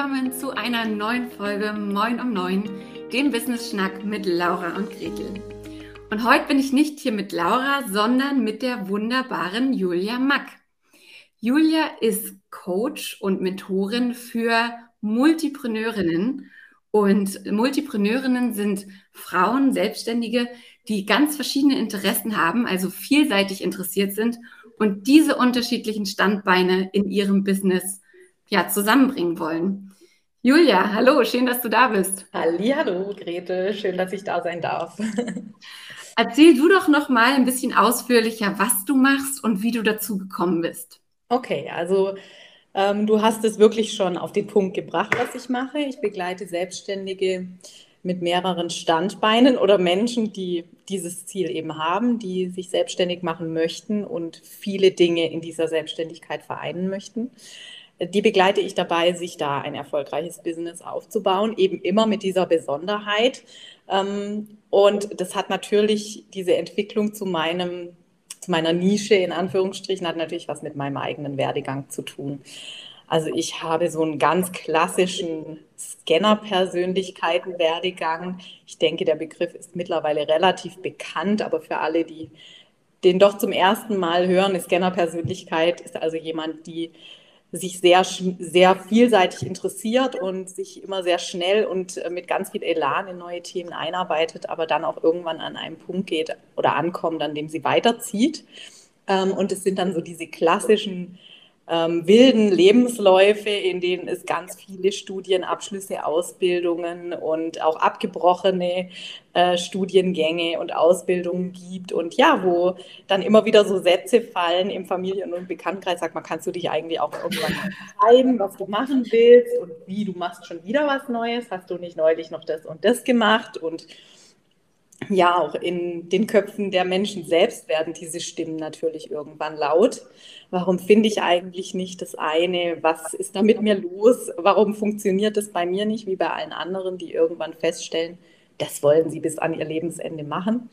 willkommen zu einer neuen Folge Moin um Neun, dem Business Schnack mit Laura und Gretel. Und heute bin ich nicht hier mit Laura, sondern mit der wunderbaren Julia Mack. Julia ist Coach und Mentorin für Multipreneurinnen. Und Multipreneurinnen sind Frauen, Selbstständige, die ganz verschiedene Interessen haben, also vielseitig interessiert sind und diese unterschiedlichen Standbeine in ihrem Business ja, zusammenbringen wollen. Julia, hallo, schön, dass du da bist. Hallo, Grete, schön, dass ich da sein darf. Erzähl du doch noch mal ein bisschen ausführlicher, was du machst und wie du dazu gekommen bist. Okay, also ähm, du hast es wirklich schon auf den Punkt gebracht, was ich mache. Ich begleite Selbstständige mit mehreren Standbeinen oder Menschen, die dieses Ziel eben haben, die sich selbstständig machen möchten und viele Dinge in dieser Selbstständigkeit vereinen möchten die begleite ich dabei, sich da ein erfolgreiches Business aufzubauen, eben immer mit dieser Besonderheit. Ähm, und das hat natürlich diese Entwicklung zu meinem, zu meiner Nische in Anführungsstrichen, hat natürlich was mit meinem eigenen Werdegang zu tun. Also ich habe so einen ganz klassischen Scanner-Persönlichkeiten-Werdegang. Ich denke, der Begriff ist mittlerweile relativ bekannt, aber für alle, die den doch zum ersten Mal hören, eine Scanner-Persönlichkeit ist also jemand, die sich sehr, sehr vielseitig interessiert und sich immer sehr schnell und äh, mit ganz viel Elan in neue Themen einarbeitet, aber dann auch irgendwann an einen Punkt geht oder ankommt, an dem sie weiterzieht. Ähm, und es sind dann so diese klassischen ähm, wilden Lebensläufe, in denen es ganz viele Studienabschlüsse, Ausbildungen und auch abgebrochene äh, Studiengänge und Ausbildungen gibt. Und ja, wo dann immer wieder so Sätze fallen im Familien- und Bekanntenkreis, sagt man, kannst du dich eigentlich auch irgendwann entscheiden, was du machen willst und wie, du machst schon wieder was Neues, hast du nicht neulich noch das und das gemacht und ja, auch in den Köpfen der Menschen selbst werden diese Stimmen natürlich irgendwann laut. Warum finde ich eigentlich nicht das eine? Was ist da mit mir los? Warum funktioniert das bei mir nicht wie bei allen anderen, die irgendwann feststellen, das wollen sie bis an ihr Lebensende machen?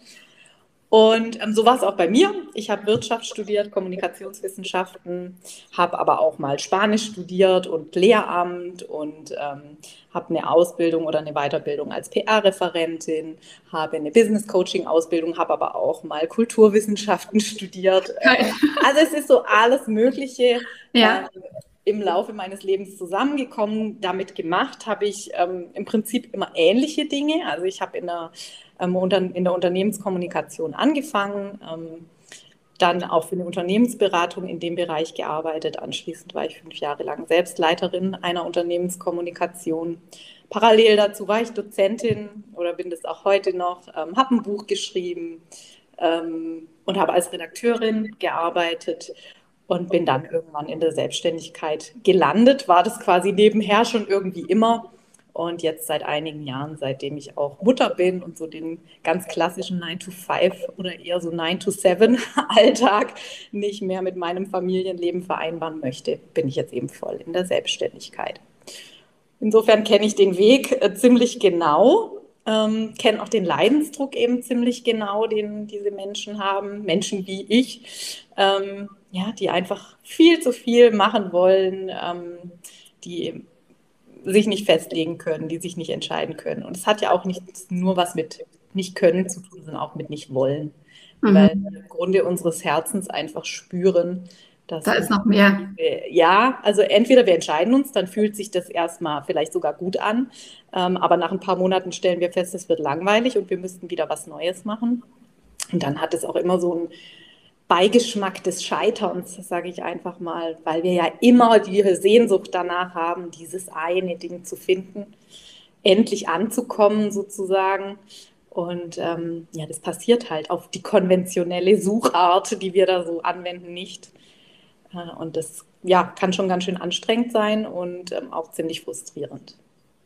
Und ähm, so war es auch bei mir. Ich habe Wirtschaft studiert, Kommunikationswissenschaften, habe aber auch mal Spanisch studiert und Lehramt und ähm, habe eine Ausbildung oder eine Weiterbildung als PR-Referentin, habe eine Business-Coaching-Ausbildung, habe aber auch mal Kulturwissenschaften studiert. Also es ist so alles Mögliche. Ja. Ähm, im Laufe meines Lebens zusammengekommen. Damit gemacht habe ich ähm, im Prinzip immer ähnliche Dinge. Also ich habe in der ähm, in der Unternehmenskommunikation angefangen, ähm, dann auch für eine Unternehmensberatung in dem Bereich gearbeitet. Anschließend war ich fünf Jahre lang Selbstleiterin einer Unternehmenskommunikation. Parallel dazu war ich Dozentin oder bin das auch heute noch, ähm, habe ein Buch geschrieben und habe als Redakteurin gearbeitet und bin dann irgendwann in der Selbstständigkeit gelandet. War das quasi nebenher schon irgendwie immer und jetzt seit einigen Jahren, seitdem ich auch Mutter bin und so den ganz klassischen 9-to-5 oder eher so 9-to-7-Alltag nicht mehr mit meinem Familienleben vereinbaren möchte, bin ich jetzt eben voll in der Selbstständigkeit. Insofern kenne ich den Weg äh, ziemlich genau, ähm, kenne auch den Leidensdruck eben ziemlich genau, den diese Menschen haben, Menschen wie ich, ähm, ja, die einfach viel zu viel machen wollen, ähm, die sich nicht festlegen können, die sich nicht entscheiden können. Und es hat ja auch nicht nur was mit nicht können zu tun, sondern auch mit nicht wollen. Mhm. Weil wir im Grunde unseres Herzens einfach spüren, dass. Da ist noch mehr. ja, also entweder wir entscheiden uns, dann fühlt sich das erstmal vielleicht sogar gut an. Ähm, aber nach ein paar Monaten stellen wir fest, es wird langweilig und wir müssten wieder was Neues machen. Und dann hat es auch immer so ein Beigeschmack des Scheiterns, sage ich einfach mal, weil wir ja immer die Sehnsucht danach haben, dieses eine Ding zu finden, endlich anzukommen sozusagen. Und ähm, ja, das passiert halt auf die konventionelle Suchart, die wir da so anwenden, nicht. Äh, und das ja, kann schon ganz schön anstrengend sein und ähm, auch ziemlich frustrierend.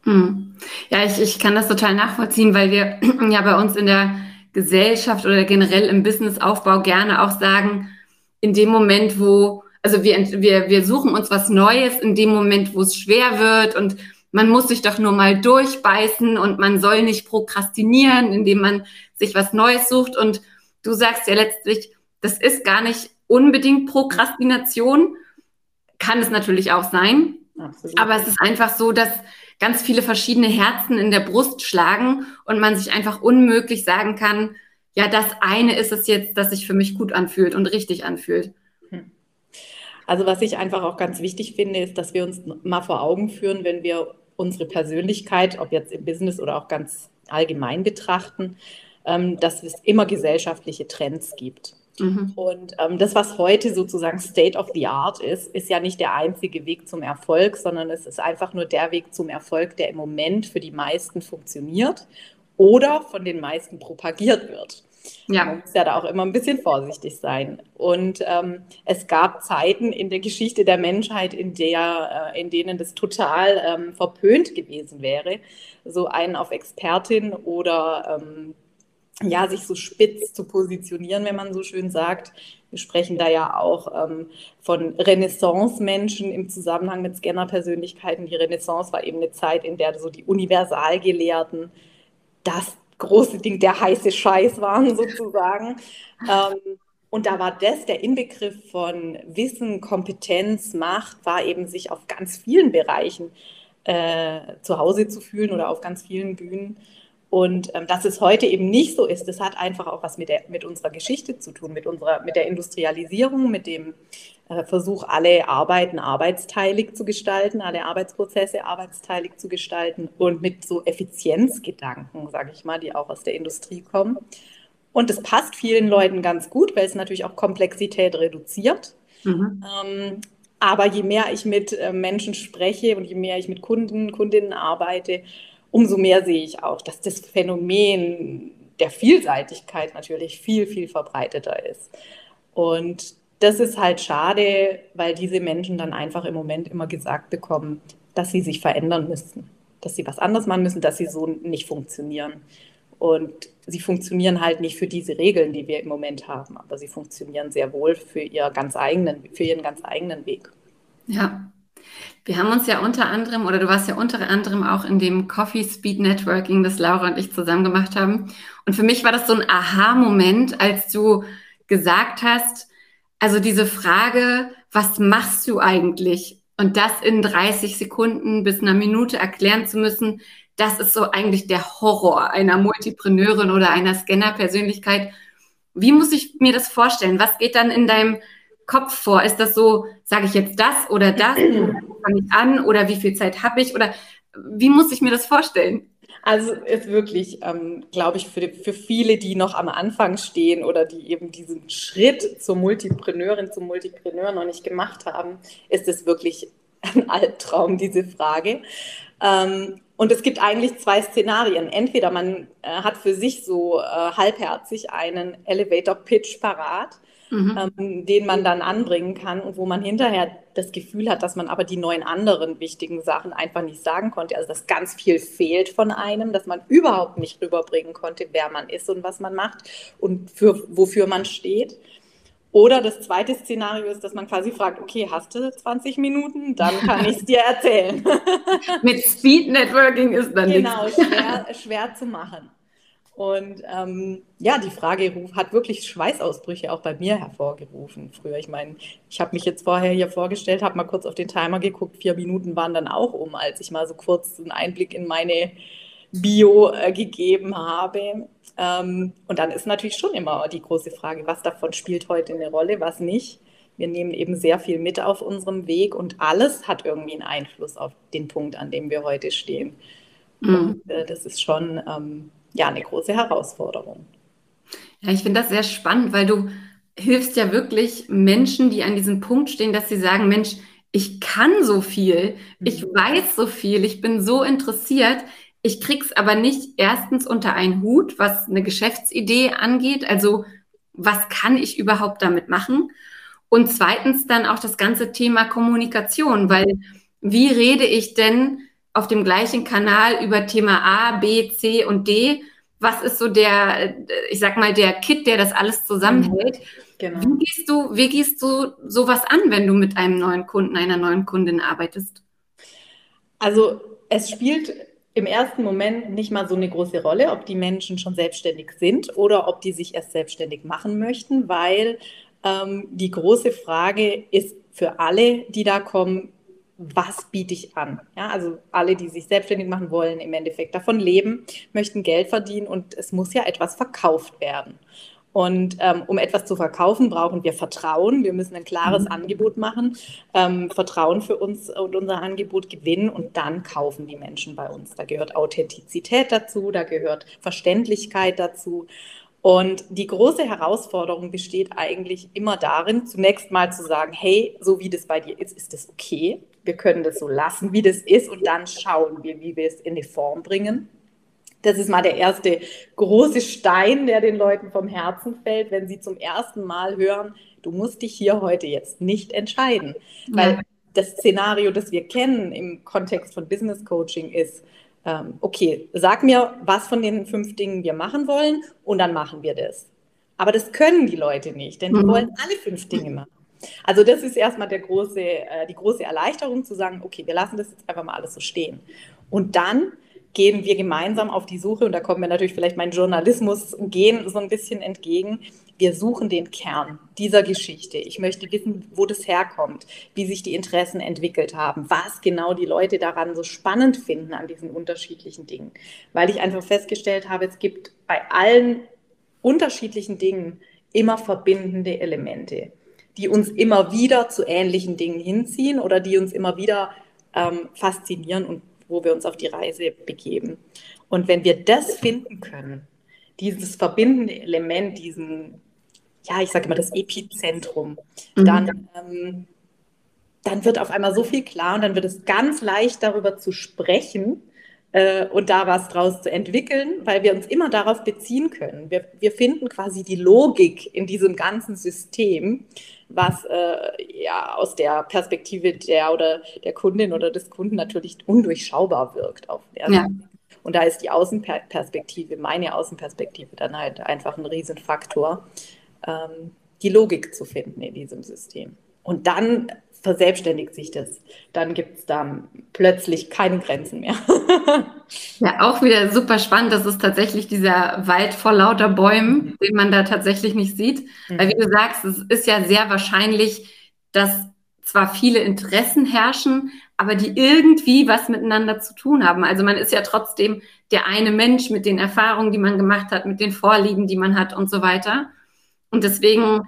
Hm. Ja, ich, ich kann das total nachvollziehen, weil wir ja bei uns in der Gesellschaft oder generell im Businessaufbau gerne auch sagen, in dem Moment, wo, also wir, wir, wir suchen uns was Neues, in dem Moment, wo es schwer wird und man muss sich doch nur mal durchbeißen und man soll nicht prokrastinieren, indem man sich was Neues sucht. Und du sagst ja letztlich, das ist gar nicht unbedingt Prokrastination, kann es natürlich auch sein. Absolut. Aber es ist einfach so, dass ganz viele verschiedene Herzen in der Brust schlagen und man sich einfach unmöglich sagen kann, ja, das eine ist es jetzt, das sich für mich gut anfühlt und richtig anfühlt. Hm. Also was ich einfach auch ganz wichtig finde, ist, dass wir uns mal vor Augen führen, wenn wir unsere Persönlichkeit, ob jetzt im Business oder auch ganz allgemein betrachten, ähm, dass es immer gesellschaftliche Trends gibt. Mhm. Und ähm, das, was heute sozusagen State of the Art ist, ist ja nicht der einzige Weg zum Erfolg, sondern es ist einfach nur der Weg zum Erfolg, der im Moment für die meisten funktioniert oder von den meisten propagiert wird. Ja. Man muss ja da auch immer ein bisschen vorsichtig sein. Und ähm, es gab Zeiten in der Geschichte der Menschheit, in, der, äh, in denen das total ähm, verpönt gewesen wäre, so einen auf Expertin oder ähm, ja, sich so spitz zu positionieren, wenn man so schön sagt. Wir sprechen da ja auch ähm, von Renaissance-Menschen im Zusammenhang mit Scanner-Persönlichkeiten. Die Renaissance war eben eine Zeit, in der so die Universalgelehrten das große Ding, der heiße Scheiß waren sozusagen. ähm, und da war das, der Inbegriff von Wissen, Kompetenz, Macht, war eben sich auf ganz vielen Bereichen äh, zu Hause zu fühlen oder auf ganz vielen Bühnen. Und ähm, dass es heute eben nicht so ist, das hat einfach auch was mit, der, mit unserer Geschichte zu tun, mit, unserer, mit der Industrialisierung, mit dem äh, Versuch, alle Arbeiten arbeitsteilig zu gestalten, alle Arbeitsprozesse arbeitsteilig zu gestalten und mit so Effizienzgedanken, sage ich mal, die auch aus der Industrie kommen. Und das passt vielen Leuten ganz gut, weil es natürlich auch Komplexität reduziert. Mhm. Ähm, aber je mehr ich mit äh, Menschen spreche und je mehr ich mit Kunden, Kundinnen arbeite, umso mehr sehe ich auch, dass das Phänomen der Vielseitigkeit natürlich viel, viel verbreiteter ist. Und das ist halt schade, weil diese Menschen dann einfach im Moment immer gesagt bekommen, dass sie sich verändern müssen, dass sie was anderes machen müssen, dass sie so nicht funktionieren. Und sie funktionieren halt nicht für diese Regeln, die wir im Moment haben, aber sie funktionieren sehr wohl für, ihr ganz eigenen, für ihren ganz eigenen Weg. Ja, wir haben uns ja unter anderem, oder du warst ja unter anderem auch in dem Coffee Speed Networking, das Laura und ich zusammen gemacht haben. Und für mich war das so ein Aha-Moment, als du gesagt hast, also diese Frage, was machst du eigentlich? Und das in 30 Sekunden bis einer Minute erklären zu müssen, das ist so eigentlich der Horror einer Multipreneurin oder einer Scanner-Persönlichkeit. Wie muss ich mir das vorstellen? Was geht dann in deinem Kopf vor? Ist das so, sage ich jetzt das oder das? Fange ich an oder wie viel Zeit habe ich? Oder wie muss ich mir das vorstellen? Also ist wirklich, ähm, glaube ich, für, für viele, die noch am Anfang stehen oder die eben diesen Schritt zur Multipreneurin, zum Multipreneur noch nicht gemacht haben, ist es wirklich ein Albtraum, diese Frage. Ähm, und es gibt eigentlich zwei Szenarien. Entweder man äh, hat für sich so äh, halbherzig einen Elevator-Pitch parat mhm. ähm, den man dann anbringen kann und wo man hinterher das Gefühl hat, dass man aber die neun anderen wichtigen Sachen einfach nicht sagen konnte. Also dass ganz viel fehlt von einem, dass man überhaupt nicht rüberbringen konnte, wer man ist und was man macht und für, wofür man steht. Oder das zweite Szenario ist, dass man quasi fragt, okay, hast du 20 Minuten? Dann kann ich es dir erzählen. Mit Speed Networking ist dann Genau, schwer, schwer zu machen. Und ähm, ja, die Frage hat wirklich Schweißausbrüche auch bei mir hervorgerufen früher. Ich meine, ich habe mich jetzt vorher hier vorgestellt, habe mal kurz auf den Timer geguckt, vier Minuten waren dann auch um, als ich mal so kurz einen Einblick in meine Bio äh, gegeben habe. Ähm, und dann ist natürlich schon immer die große Frage, was davon spielt heute eine Rolle, was nicht. Wir nehmen eben sehr viel mit auf unserem Weg und alles hat irgendwie einen Einfluss auf den Punkt, an dem wir heute stehen. Mhm. Und äh, das ist schon ähm, ja eine große Herausforderung. Ja, ich finde das sehr spannend, weil du hilfst ja wirklich Menschen, die an diesem Punkt stehen, dass sie sagen, Mensch, ich kann so viel, ich mhm. weiß so viel, ich bin so interessiert, ich krieg's aber nicht erstens unter einen Hut, was eine Geschäftsidee angeht, also was kann ich überhaupt damit machen? Und zweitens dann auch das ganze Thema Kommunikation, weil wie rede ich denn auf dem gleichen Kanal über Thema A, B, C und D. Was ist so der, ich sag mal, der Kit, der das alles zusammenhält? Genau. Wie gehst du, wie gehst du sowas an, wenn du mit einem neuen Kunden, einer neuen Kundin arbeitest? Also es spielt im ersten Moment nicht mal so eine große Rolle, ob die Menschen schon selbstständig sind oder ob die sich erst selbstständig machen möchten, weil ähm, die große Frage ist für alle, die da kommen, was biete ich an? Ja, also alle, die sich selbstständig machen wollen, im Endeffekt davon leben, möchten Geld verdienen und es muss ja etwas verkauft werden. Und ähm, um etwas zu verkaufen, brauchen wir Vertrauen. Wir müssen ein klares mhm. Angebot machen, ähm, Vertrauen für uns und unser Angebot gewinnen und dann kaufen die Menschen bei uns. Da gehört Authentizität dazu, da gehört Verständlichkeit dazu. Und die große Herausforderung besteht eigentlich immer darin, zunächst mal zu sagen, hey, so wie das bei dir ist, ist das okay. Wir können das so lassen, wie das ist, und dann schauen wir, wie wir es in die Form bringen. Das ist mal der erste große Stein, der den Leuten vom Herzen fällt, wenn sie zum ersten Mal hören, du musst dich hier heute jetzt nicht entscheiden. Ja. Weil das Szenario, das wir kennen im Kontext von Business Coaching ist, ähm, okay, sag mir, was von den fünf Dingen wir machen wollen und dann machen wir das. Aber das können die Leute nicht, denn die mhm. wollen alle fünf Dinge machen. Also das ist erstmal der große, äh, die große Erleichterung zu sagen, okay, wir lassen das jetzt einfach mal alles so stehen. Und dann gehen wir gemeinsam auf die Suche, und da kommt mir natürlich vielleicht mein Journalismus gehen so ein bisschen entgegen. Wir suchen den Kern dieser Geschichte. Ich möchte wissen, wo das herkommt, wie sich die Interessen entwickelt haben, was genau die Leute daran so spannend finden an diesen unterschiedlichen Dingen. Weil ich einfach festgestellt habe, es gibt bei allen unterschiedlichen Dingen immer verbindende Elemente, die uns immer wieder zu ähnlichen Dingen hinziehen oder die uns immer wieder ähm, faszinieren und wo wir uns auf die Reise begeben. Und wenn wir das finden können, dieses verbindende Element, diesen, ja, ich sage immer das Epizentrum, mhm. dann, ähm, dann wird auf einmal so viel klar und dann wird es ganz leicht darüber zu sprechen äh, und da was draus zu entwickeln, weil wir uns immer darauf beziehen können. Wir, wir finden quasi die Logik in diesem ganzen System was äh, ja aus der Perspektive der oder der Kundin oder des Kunden natürlich undurchschaubar wirkt auf der ja. Und da ist die Außenperspektive, meine Außenperspektive, dann halt einfach ein Riesenfaktor, ähm, die Logik zu finden in diesem System. Und dann verselbstständigt sich das. Dann gibt es da plötzlich keine Grenzen mehr. ja, auch wieder super spannend. Das ist tatsächlich dieser Wald vor lauter Bäumen, den man da tatsächlich nicht sieht. Mhm. Weil, wie du sagst, es ist ja sehr wahrscheinlich, dass zwar viele Interessen herrschen, aber die irgendwie was miteinander zu tun haben. Also man ist ja trotzdem der eine Mensch mit den Erfahrungen, die man gemacht hat, mit den Vorlieben, die man hat und so weiter. Und deswegen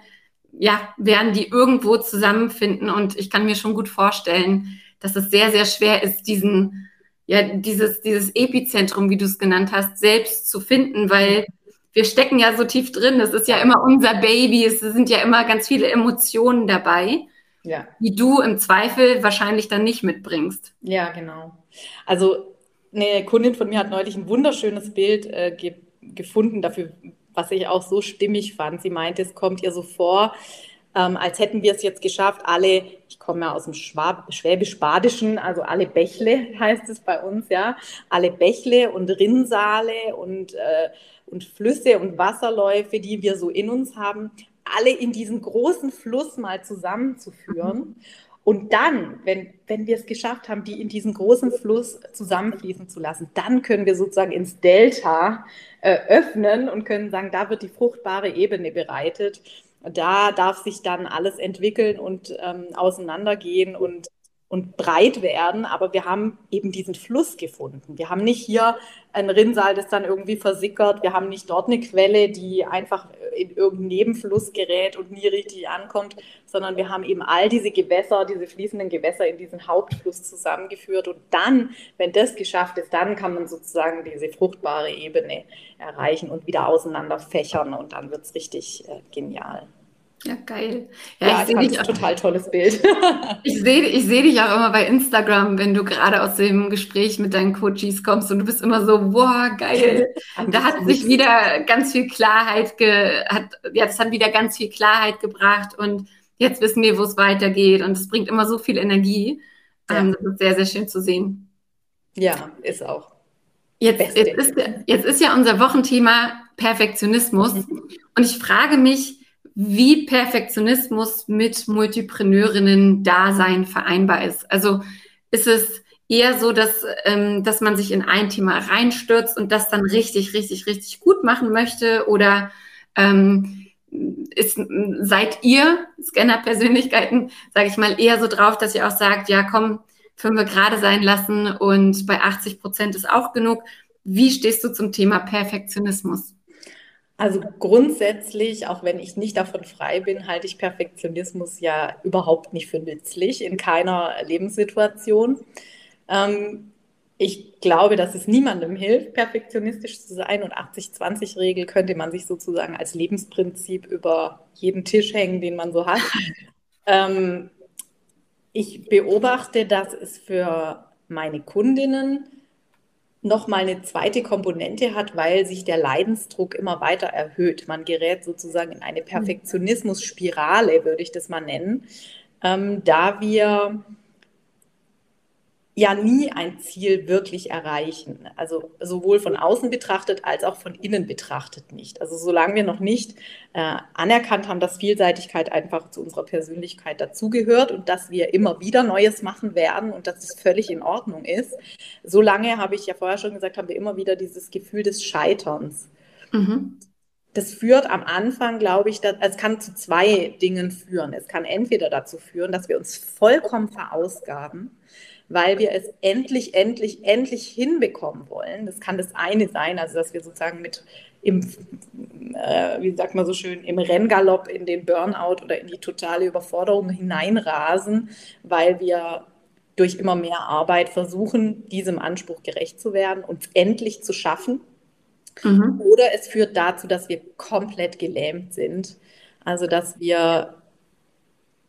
ja, werden die irgendwo zusammenfinden. Und ich kann mir schon gut vorstellen, dass es sehr, sehr schwer ist, diesen, ja, dieses, dieses Epizentrum, wie du es genannt hast, selbst zu finden, weil wir stecken ja so tief drin. Es ist ja immer unser Baby. Es sind ja immer ganz viele Emotionen dabei, ja. die du im Zweifel wahrscheinlich dann nicht mitbringst. Ja, genau. Also eine Kundin von mir hat neulich ein wunderschönes Bild äh, ge gefunden. Dafür was ich auch so stimmig fand. Sie meinte, es kommt ihr so vor, ähm, als hätten wir es jetzt geschafft, alle, ich komme ja aus dem Schwäbisch-Badischen, also alle Bächle heißt es bei uns, ja, alle Bächle und Rinnsale und, äh, und Flüsse und Wasserläufe, die wir so in uns haben, alle in diesen großen Fluss mal zusammenzuführen. Mhm. Und dann, wenn, wenn wir es geschafft haben, die in diesen großen Fluss zusammenfließen zu lassen, dann können wir sozusagen ins Delta äh, öffnen und können sagen, da wird die fruchtbare Ebene bereitet. Da darf sich dann alles entwickeln und ähm, auseinandergehen und und breit werden, aber wir haben eben diesen Fluss gefunden. Wir haben nicht hier ein Rinnsal, das dann irgendwie versickert. Wir haben nicht dort eine Quelle, die einfach in irgendeinen Nebenfluss gerät und nie richtig ankommt, sondern wir haben eben all diese Gewässer, diese fließenden Gewässer in diesen Hauptfluss zusammengeführt. Und dann, wenn das geschafft ist, dann kann man sozusagen diese fruchtbare Ebene erreichen und wieder auseinander fächern und dann wird es richtig äh, genial. Ja, geil. Ja, ja ich sehe dich auch, total tolles Bild. ich sehe ich seh dich auch immer bei Instagram, wenn du gerade aus dem Gespräch mit deinen Coaches kommst und du bist immer so, boah, geil. da hat sich wieder ganz viel Klarheit, ge, hat, ja, das hat wieder ganz viel Klarheit gebracht und jetzt wissen wir, wo es weitergeht und es bringt immer so viel Energie. Ja. Ähm, das ist sehr, sehr schön zu sehen. Ja, ist auch. Jetzt, jetzt, ist, jetzt ist ja unser Wochenthema Perfektionismus mhm. und ich frage mich, wie Perfektionismus mit Multipreneurinnen-Dasein vereinbar ist. Also ist es eher so, dass, ähm, dass man sich in ein Thema reinstürzt und das dann richtig, richtig, richtig gut machen möchte? Oder ähm, ist, seid ihr Scanner-Persönlichkeiten, sage ich mal, eher so drauf, dass ihr auch sagt, ja komm, fünf gerade sein lassen und bei 80 Prozent ist auch genug. Wie stehst du zum Thema Perfektionismus? Also grundsätzlich, auch wenn ich nicht davon frei bin, halte ich Perfektionismus ja überhaupt nicht für nützlich in keiner Lebenssituation. Ähm, ich glaube, dass es niemandem hilft, perfektionistisch zu sein und 80-20-Regel könnte man sich sozusagen als Lebensprinzip über jeden Tisch hängen, den man so hat. ähm, ich beobachte, dass es für meine Kundinnen nochmal eine zweite Komponente hat, weil sich der Leidensdruck immer weiter erhöht. Man gerät sozusagen in eine mhm. Perfektionismus-Spirale, würde ich das mal nennen, ähm, da wir ja nie ein Ziel wirklich erreichen. Also sowohl von außen betrachtet als auch von innen betrachtet nicht. Also solange wir noch nicht äh, anerkannt haben, dass Vielseitigkeit einfach zu unserer Persönlichkeit dazugehört und dass wir immer wieder Neues machen werden und dass es völlig in Ordnung ist, solange habe ich ja vorher schon gesagt, haben wir immer wieder dieses Gefühl des Scheiterns. Mhm. Das führt am Anfang, glaube ich, dass, es kann zu zwei Dingen führen. Es kann entweder dazu führen, dass wir uns vollkommen verausgaben weil wir es endlich, endlich, endlich hinbekommen wollen. Das kann das eine sein, also dass wir sozusagen mit im, äh, wie sagt man so schön, im Renngalopp in den Burnout oder in die totale Überforderung hineinrasen, weil wir durch immer mehr Arbeit versuchen, diesem Anspruch gerecht zu werden und endlich zu schaffen. Mhm. Oder es führt dazu, dass wir komplett gelähmt sind. Also dass wir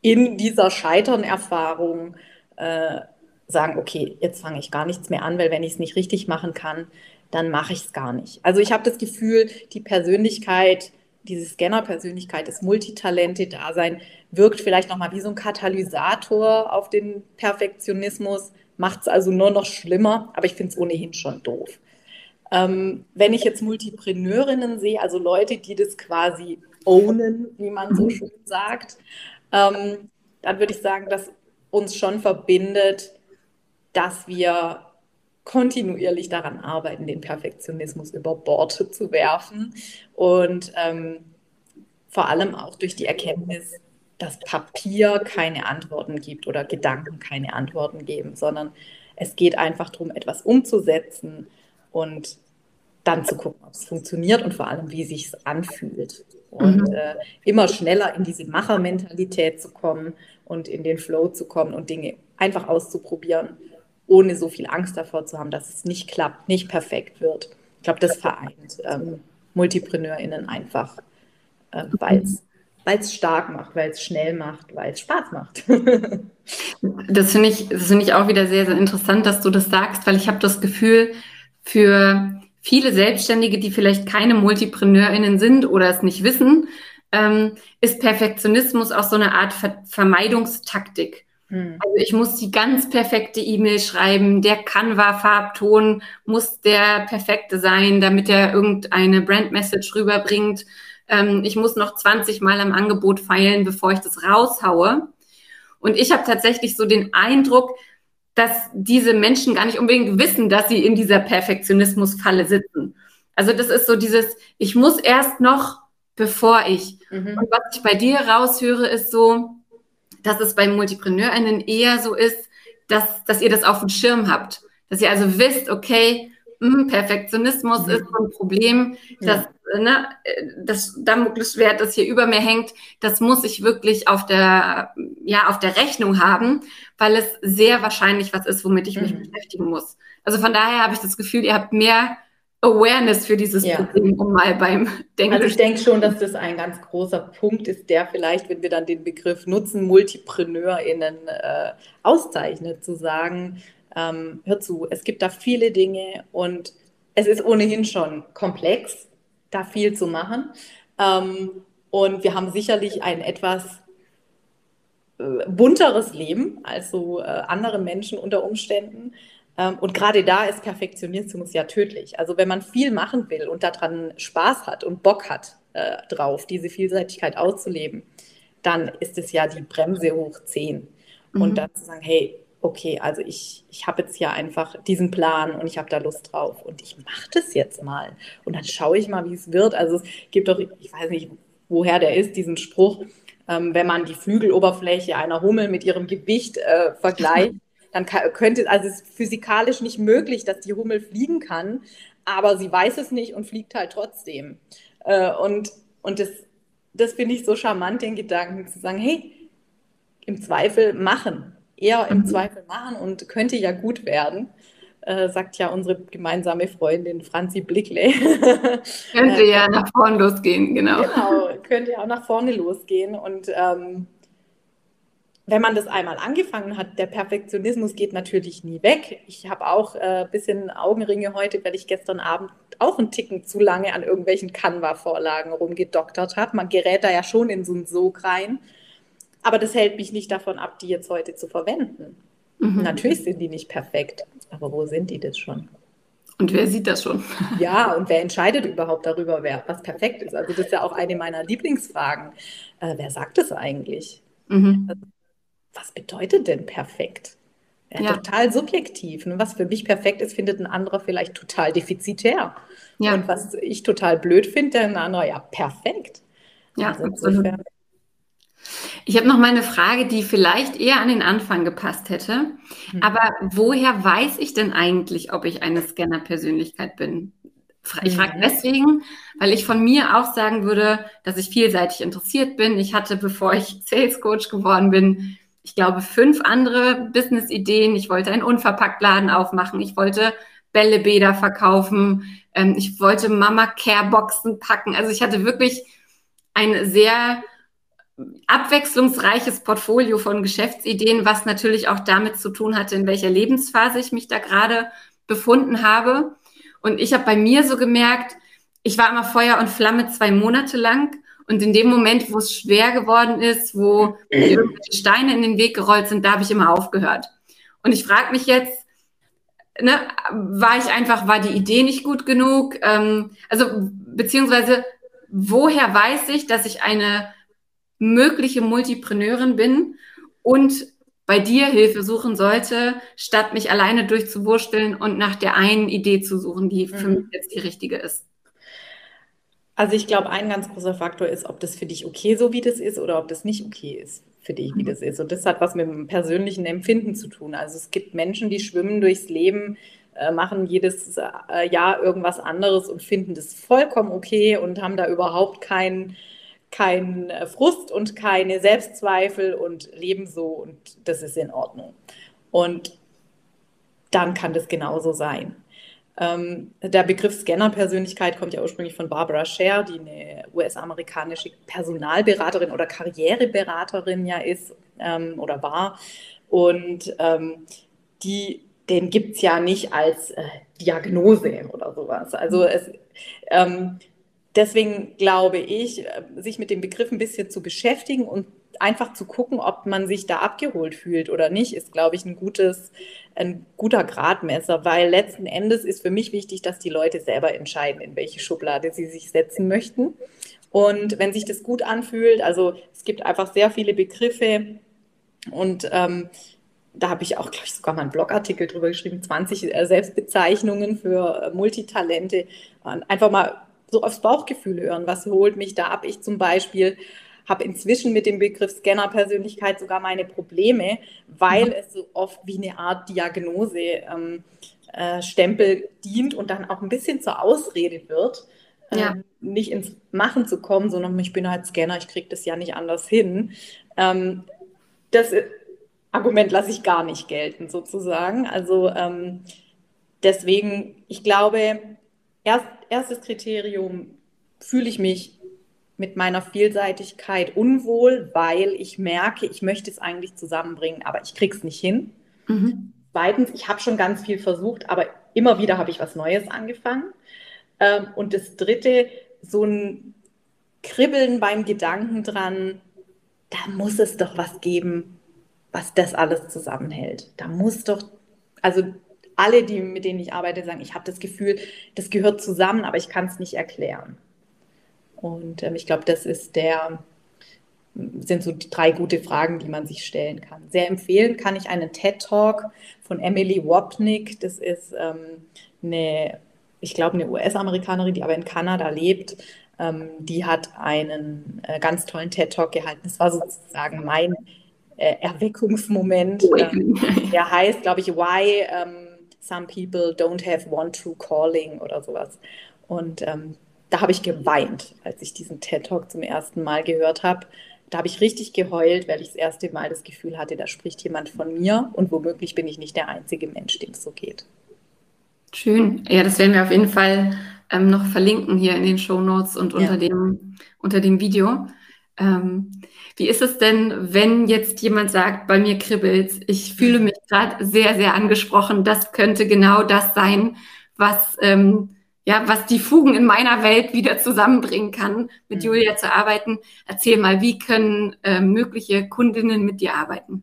in dieser Scheiternerfahrung äh, sagen, okay, jetzt fange ich gar nichts mehr an, weil wenn ich es nicht richtig machen kann, dann mache ich es gar nicht. Also ich habe das Gefühl, die Persönlichkeit, diese Scanner-Persönlichkeit, das Multitalente-Dasein wirkt vielleicht nochmal wie so ein Katalysator auf den Perfektionismus, macht es also nur noch schlimmer, aber ich finde es ohnehin schon doof. Ähm, wenn ich jetzt Multipreneurinnen sehe, also Leute, die das quasi ownen, wie man so schön sagt, ähm, dann würde ich sagen, dass uns schon verbindet, dass wir kontinuierlich daran arbeiten, den Perfektionismus über Bord zu werfen und ähm, vor allem auch durch die Erkenntnis, dass Papier keine Antworten gibt oder Gedanken keine Antworten geben, sondern es geht einfach darum, etwas umzusetzen und dann zu gucken, ob es funktioniert und vor allem, wie sich es anfühlt. Und mhm. äh, immer schneller in diese Machermentalität zu kommen und in den Flow zu kommen und Dinge einfach auszuprobieren ohne so viel Angst davor zu haben, dass es nicht klappt, nicht perfekt wird. Ich glaube, das vereint ähm, MultipreneurInnen einfach, äh, weil es stark macht, weil es schnell macht, weil es Spaß macht. das finde ich, das ich auch wieder sehr, sehr interessant, dass du das sagst, weil ich habe das Gefühl, für viele Selbstständige, die vielleicht keine MultipreneurInnen sind oder es nicht wissen, ähm, ist Perfektionismus auch so eine Art Ver Vermeidungstaktik. Hm. Also ich muss die ganz perfekte E-Mail schreiben, der Canva-Farbton muss der perfekte sein, damit er irgendeine Brand-Message rüberbringt. Ähm, ich muss noch 20 Mal am Angebot feilen, bevor ich das raushaue. Und ich habe tatsächlich so den Eindruck, dass diese Menschen gar nicht unbedingt wissen, dass sie in dieser Perfektionismus-Falle sitzen. Also das ist so dieses, ich muss erst noch, bevor ich. Mhm. Und was ich bei dir raushöre, ist so, dass es bei MultipreneurInnen eher so ist, dass, dass ihr das auf dem Schirm habt. Dass ihr also wisst, okay, mh, hm, Perfektionismus mhm. ist so ein Problem, ja. dass ne, das Damoklesschwert, das hier über mir hängt, das muss ich wirklich auf der, ja, auf der Rechnung haben, weil es sehr wahrscheinlich was ist, womit ich mich mhm. beschäftigen muss. Also von daher habe ich das Gefühl, ihr habt mehr Awareness für dieses ja. Problem, um mal beim Denken. Also ich denke schon, dass das ein ganz großer Punkt ist, der vielleicht, wenn wir dann den Begriff nutzen, MultipreneurInnen äh, auszeichnet, zu sagen, ähm, hör zu, es gibt da viele Dinge und es ist ohnehin schon komplex, da viel zu machen. Ähm, und wir haben sicherlich ein etwas äh, bunteres Leben als so äh, andere Menschen unter Umständen. Ähm, und gerade da ist Perfektionismus ja tödlich. Also wenn man viel machen will und daran Spaß hat und Bock hat äh, drauf, diese Vielseitigkeit auszuleben, dann ist es ja die Bremse hoch 10. Mhm. Und dann zu sagen, hey, okay, also ich, ich habe jetzt hier einfach diesen Plan und ich habe da Lust drauf und ich mache das jetzt mal. Und dann schaue ich mal, wie es wird. Also es gibt doch, ich weiß nicht, woher der ist, diesen Spruch, ähm, wenn man die Flügeloberfläche einer Hummel mit ihrem Gewicht äh, vergleicht, dann könnte, also es ist physikalisch nicht möglich, dass die Hummel fliegen kann, aber sie weiß es nicht und fliegt halt trotzdem. Äh, und, und das, das finde ich so charmant, den Gedanken zu sagen, hey, im Zweifel machen, eher im mhm. Zweifel machen und könnte ja gut werden. Äh, sagt ja unsere gemeinsame Freundin Franzi Blickley. könnte ja nach vorne losgehen, genau. Genau, könnte ja auch nach vorne losgehen. Und ähm, wenn man das einmal angefangen hat, der Perfektionismus geht natürlich nie weg. Ich habe auch ein äh, bisschen Augenringe heute, weil ich gestern Abend auch einen Ticken zu lange an irgendwelchen Canva-Vorlagen rumgedoktert habe. Man gerät da ja schon in so einen Sog rein. Aber das hält mich nicht davon ab, die jetzt heute zu verwenden. Mhm. Natürlich sind die nicht perfekt, aber wo sind die das schon? Und wer sieht das schon? Ja, und wer entscheidet überhaupt darüber, wer, was perfekt ist? Also das ist ja auch eine meiner Lieblingsfragen. Äh, wer sagt das eigentlich? Mhm. Was bedeutet denn perfekt? Ja, ja. Total subjektiv. Ne? Was für mich perfekt ist, findet ein anderer vielleicht total defizitär. Ja. Und was ich total blöd finde, ein anderer, ja, perfekt. Ja, also insofern, ich habe noch mal eine Frage, die vielleicht eher an den Anfang gepasst hätte. Mhm. Aber woher weiß ich denn eigentlich, ob ich eine Scanner-Persönlichkeit bin? Ich frage mhm. deswegen, weil ich von mir auch sagen würde, dass ich vielseitig interessiert bin. Ich hatte, bevor ich Sales Coach geworden bin, ich glaube, fünf andere Business-Ideen. Ich wollte einen Unverpacktladen aufmachen. Ich wollte Bällebäder verkaufen. Ähm, ich wollte Mama-Care-Boxen packen. Also ich hatte wirklich ein sehr abwechslungsreiches Portfolio von Geschäftsideen, was natürlich auch damit zu tun hatte, in welcher Lebensphase ich mich da gerade befunden habe. Und ich habe bei mir so gemerkt, ich war immer Feuer und Flamme zwei Monate lang. Und in dem Moment, wo es schwer geworden ist, wo irgendwelche Steine in den Weg gerollt sind, da habe ich immer aufgehört. Und ich frage mich jetzt, ne, war ich einfach, war die Idee nicht gut genug? Ähm, also, beziehungsweise, woher weiß ich, dass ich eine mögliche Multipreneurin bin und bei dir Hilfe suchen sollte, statt mich alleine durchzuwursteln und nach der einen Idee zu suchen, die für mhm. mich jetzt die richtige ist. Also ich glaube, ein ganz großer Faktor ist, ob das für dich okay so wie das ist oder ob das nicht okay ist für dich, wie mhm. das ist. Und das hat was mit dem persönlichen Empfinden zu tun. Also es gibt Menschen, die schwimmen durchs Leben, äh, machen jedes äh, Jahr irgendwas anderes und finden das vollkommen okay und haben da überhaupt keinen kein äh, Frust und keine Selbstzweifel und leben so und das ist in Ordnung. Und dann kann das genauso sein. Ähm, der Begriff Scanner-Persönlichkeit kommt ja ursprünglich von Barbara Scher, die eine US-amerikanische Personalberaterin oder Karriereberaterin ja ist ähm, oder war. Und ähm, die, den gibt es ja nicht als äh, Diagnose oder sowas. Also es, ähm, deswegen glaube ich, äh, sich mit dem Begriff ein bisschen zu beschäftigen und einfach zu gucken, ob man sich da abgeholt fühlt oder nicht, ist, glaube ich, ein gutes, ein guter Gradmesser, weil letzten Endes ist für mich wichtig, dass die Leute selber entscheiden, in welche Schublade sie sich setzen möchten. Und wenn sich das gut anfühlt, also es gibt einfach sehr viele Begriffe und ähm, da habe ich auch, glaube ich, sogar mal einen Blogartikel drüber geschrieben, 20 äh, Selbstbezeichnungen für äh, Multitalente. Einfach mal so aufs Bauchgefühl hören. Was holt mich da ab? Ich zum Beispiel habe inzwischen mit dem Begriff Scanner-Persönlichkeit sogar meine Probleme, weil mhm. es so oft wie eine Art Diagnose ähm, äh, Stempel dient und dann auch ein bisschen zur Ausrede wird, äh, ja. nicht ins Machen zu kommen, sondern ich bin halt Scanner, ich kriege das ja nicht anders hin. Ähm, das Argument lasse ich gar nicht gelten, sozusagen. Also ähm, deswegen, ich glaube, erst, erstes Kriterium, fühle ich mich mit meiner Vielseitigkeit unwohl, weil ich merke, ich möchte es eigentlich zusammenbringen, aber ich kriege es nicht hin. Mhm. Zweitens, ich habe schon ganz viel versucht, aber immer wieder habe ich was Neues angefangen. Ähm, und das Dritte, so ein Kribbeln beim Gedanken dran, da muss es doch was geben, was das alles zusammenhält. Da muss doch, also alle, die, mit denen ich arbeite, sagen, ich habe das Gefühl, das gehört zusammen, aber ich kann es nicht erklären. Und ähm, ich glaube, das ist der, sind so drei gute Fragen, die man sich stellen kann. Sehr empfehlen kann ich einen TED Talk von Emily Wapnick. Das ist ähm, eine, ich glaube, eine US-Amerikanerin, die aber in Kanada lebt. Ähm, die hat einen äh, ganz tollen TED Talk gehalten. Das war sozusagen mein äh, Erweckungsmoment. Ähm, der heißt, glaube ich, Why um, Some People Don't Have One True Calling oder sowas. Und ähm, da habe ich geweint, als ich diesen TED Talk zum ersten Mal gehört habe. Da habe ich richtig geheult, weil ich das erste Mal das Gefühl hatte, da spricht jemand von mir und womöglich bin ich nicht der einzige Mensch, dem es so geht. Schön. Ja, das werden wir auf jeden Fall ähm, noch verlinken hier in den Show Notes und unter, ja. dem, unter dem Video. Ähm, wie ist es denn, wenn jetzt jemand sagt, bei mir kribbelt ich fühle mich gerade sehr, sehr angesprochen, das könnte genau das sein, was ähm, ja, was die Fugen in meiner Welt wieder zusammenbringen kann, mit mhm. Julia zu arbeiten. Erzähl mal, wie können äh, mögliche Kundinnen mit dir arbeiten?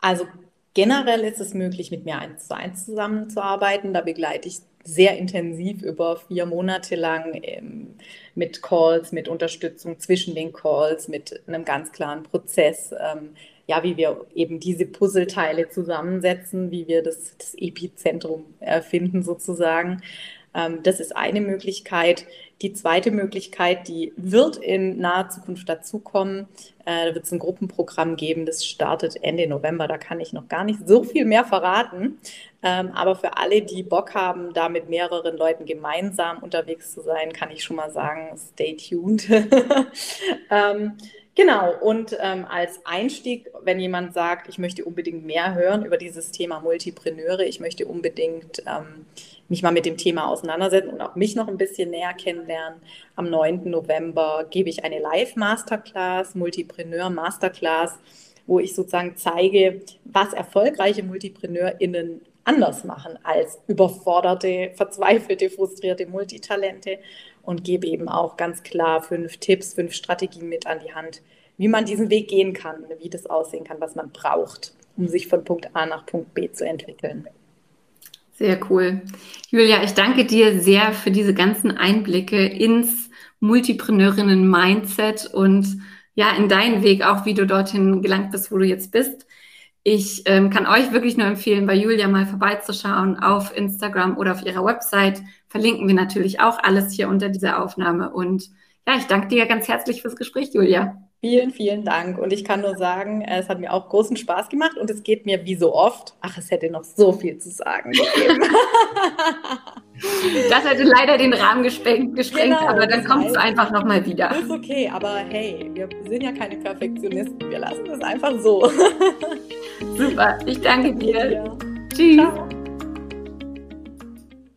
Also generell ist es möglich, mit mir eins zu eins zusammenzuarbeiten. Da begleite ich sehr intensiv über vier Monate lang ähm, mit Calls, mit Unterstützung zwischen den Calls, mit einem ganz klaren Prozess. Ähm, ja, wie wir eben diese Puzzleteile zusammensetzen, wie wir das, das Epizentrum erfinden sozusagen. Ähm, das ist eine Möglichkeit. Die zweite Möglichkeit, die wird in naher Zukunft dazukommen. Äh, da wird es ein Gruppenprogramm geben, das startet Ende November. Da kann ich noch gar nicht so viel mehr verraten. Ähm, aber für alle, die Bock haben, da mit mehreren Leuten gemeinsam unterwegs zu sein, kann ich schon mal sagen, stay tuned. ähm, Genau, und ähm, als Einstieg, wenn jemand sagt, ich möchte unbedingt mehr hören über dieses Thema Multipreneure, ich möchte unbedingt ähm, mich mal mit dem Thema auseinandersetzen und auch mich noch ein bisschen näher kennenlernen. Am 9. November gebe ich eine Live-Masterclass, Multipreneur Masterclass, wo ich sozusagen zeige, was erfolgreiche MultipreneurInnen anders machen als überforderte, verzweifelte, frustrierte Multitalente und gebe eben auch ganz klar fünf Tipps, fünf Strategien mit an die Hand, wie man diesen Weg gehen kann, wie das aussehen kann, was man braucht, um sich von Punkt A nach Punkt B zu entwickeln. Sehr cool. Julia, ich danke dir sehr für diese ganzen Einblicke ins Multipreneurinnen-Mindset und ja, in deinen Weg auch, wie du dorthin gelangt bist, wo du jetzt bist. Ich ähm, kann euch wirklich nur empfehlen, bei Julia mal vorbeizuschauen auf Instagram oder auf ihrer Website. Verlinken wir natürlich auch alles hier unter dieser Aufnahme. Und ja, ich danke dir ganz herzlich fürs Gespräch, Julia. Vielen, vielen Dank. Und ich kann nur sagen, es hat mir auch großen Spaß gemacht und es geht mir wie so oft. Ach, es hätte noch so viel zu sagen gegeben. das hätte leider den Rahmen gesprengt, gesprengt genau, aber dann kommst du einfach nochmal wieder. Ist okay, aber hey, wir sind ja keine Perfektionisten. Wir lassen es einfach so. Super, ich danke dir. Ja. Tschüss. Ciao.